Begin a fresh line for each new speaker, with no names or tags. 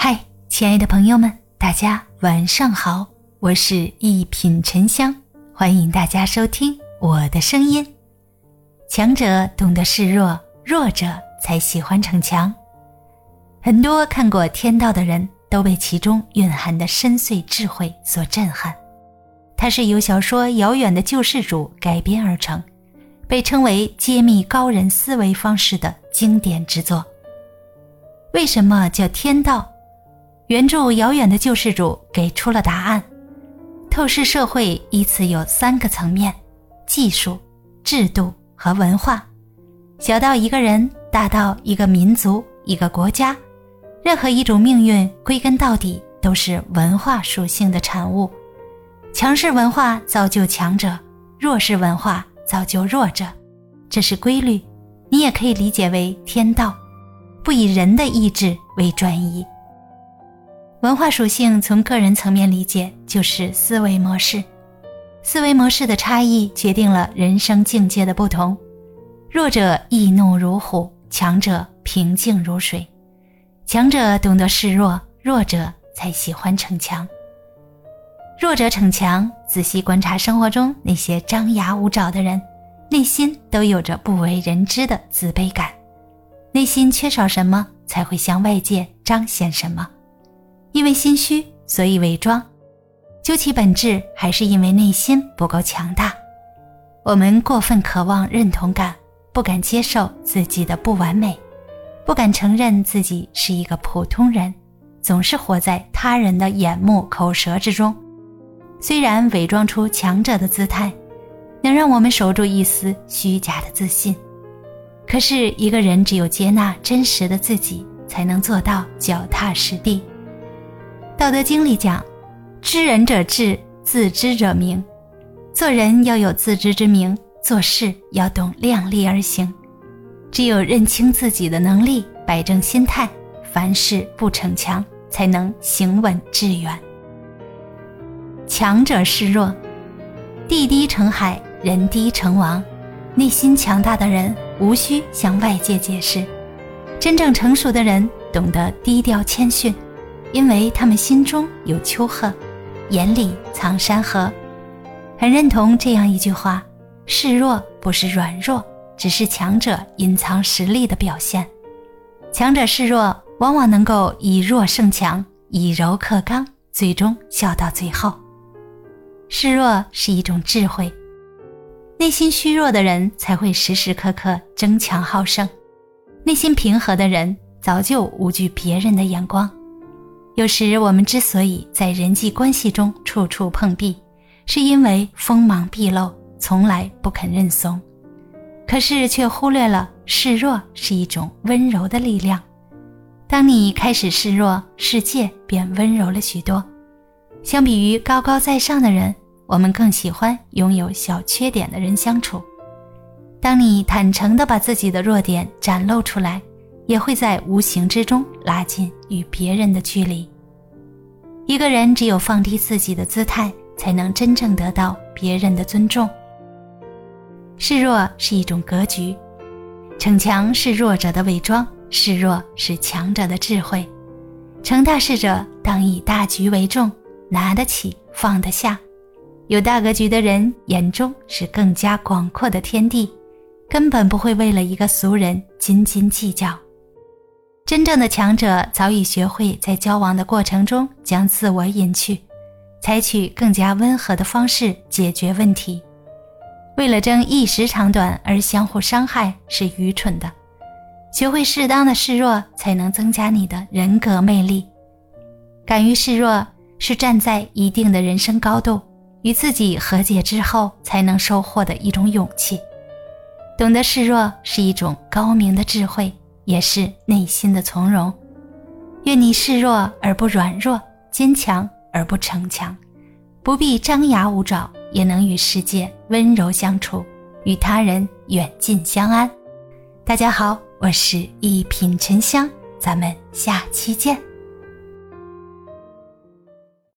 嗨，亲爱的朋友们，大家晚上好，我是一品沉香，欢迎大家收听我的声音。强者懂得示弱，弱者才喜欢逞强。很多看过《天道》的人都被其中蕴含的深邃智慧所震撼。它是由小说《遥远的救世主》改编而成，被称为揭秘高人思维方式的经典之作。为什么叫天道？原著《遥远的救世主》给出了答案。透视社会依次有三个层面：技术、制度和文化。小到一个人，大到一个民族、一个国家，任何一种命运，归根到底都是文化属性的产物。强势文化造就强者，弱势文化造就弱者，这是规律。你也可以理解为天道。不以人的意志为转移。文化属性从个人层面理解，就是思维模式。思维模式的差异决定了人生境界的不同。弱者易怒如虎，强者平静如水。强者懂得示弱，弱者才喜欢逞强。弱者逞强，仔细观察生活中那些张牙舞爪的人，内心都有着不为人知的自卑感。内心缺少什么，才会向外界彰显什么？因为心虚，所以伪装。究其本质，还是因为内心不够强大。我们过分渴望认同感，不敢接受自己的不完美，不敢承认自己是一个普通人，总是活在他人的眼目口舌之中。虽然伪装出强者的姿态，能让我们守住一丝虚假的自信。可是，一个人只有接纳真实的自己，才能做到脚踏实地。道德经里讲：“知人者智，自知者明。”做人要有自知之明，做事要懂量力而行。只有认清自己的能力，摆正心态，凡事不逞强，才能行稳致远。强者示弱，地低成海，人低成王。内心强大的人。无需向外界解释，真正成熟的人懂得低调谦逊，因为他们心中有丘壑，眼里藏山河。很认同这样一句话：示弱不是软弱，只是强者隐藏实力的表现。强者示弱，往往能够以弱胜强，以柔克刚，最终笑到最后。示弱是一种智慧。内心虚弱的人才会时时刻刻争强好胜，内心平和的人早就无惧别人的眼光。有时我们之所以在人际关系中处处碰壁，是因为锋芒毕露，从来不肯认怂，可是却忽略了示弱是一种温柔的力量。当你开始示弱，世界便温柔了许多。相比于高高在上的人。我们更喜欢拥有小缺点的人相处。当你坦诚地把自己的弱点展露出来，也会在无形之中拉近与别人的距离。一个人只有放低自己的姿态，才能真正得到别人的尊重。示弱是一种格局，逞强是弱者的伪装，示弱是强者的智慧。成大事者当以大局为重，拿得起，放得下。有大格局的人眼中是更加广阔的天地，根本不会为了一个俗人斤斤计较。真正的强者早已学会在交往的过程中将自我隐去，采取更加温和的方式解决问题。为了争一时长短而相互伤害是愚蠢的。学会适当的示弱，才能增加你的人格魅力。敢于示弱，是站在一定的人生高度。与自己和解之后，才能收获的一种勇气。懂得示弱是一种高明的智慧，也是内心的从容。愿你示弱而不软弱，坚强而不逞强，不必张牙舞爪，也能与世界温柔相处，与他人远近相安。大家好，我是一品沉香，咱们下期见。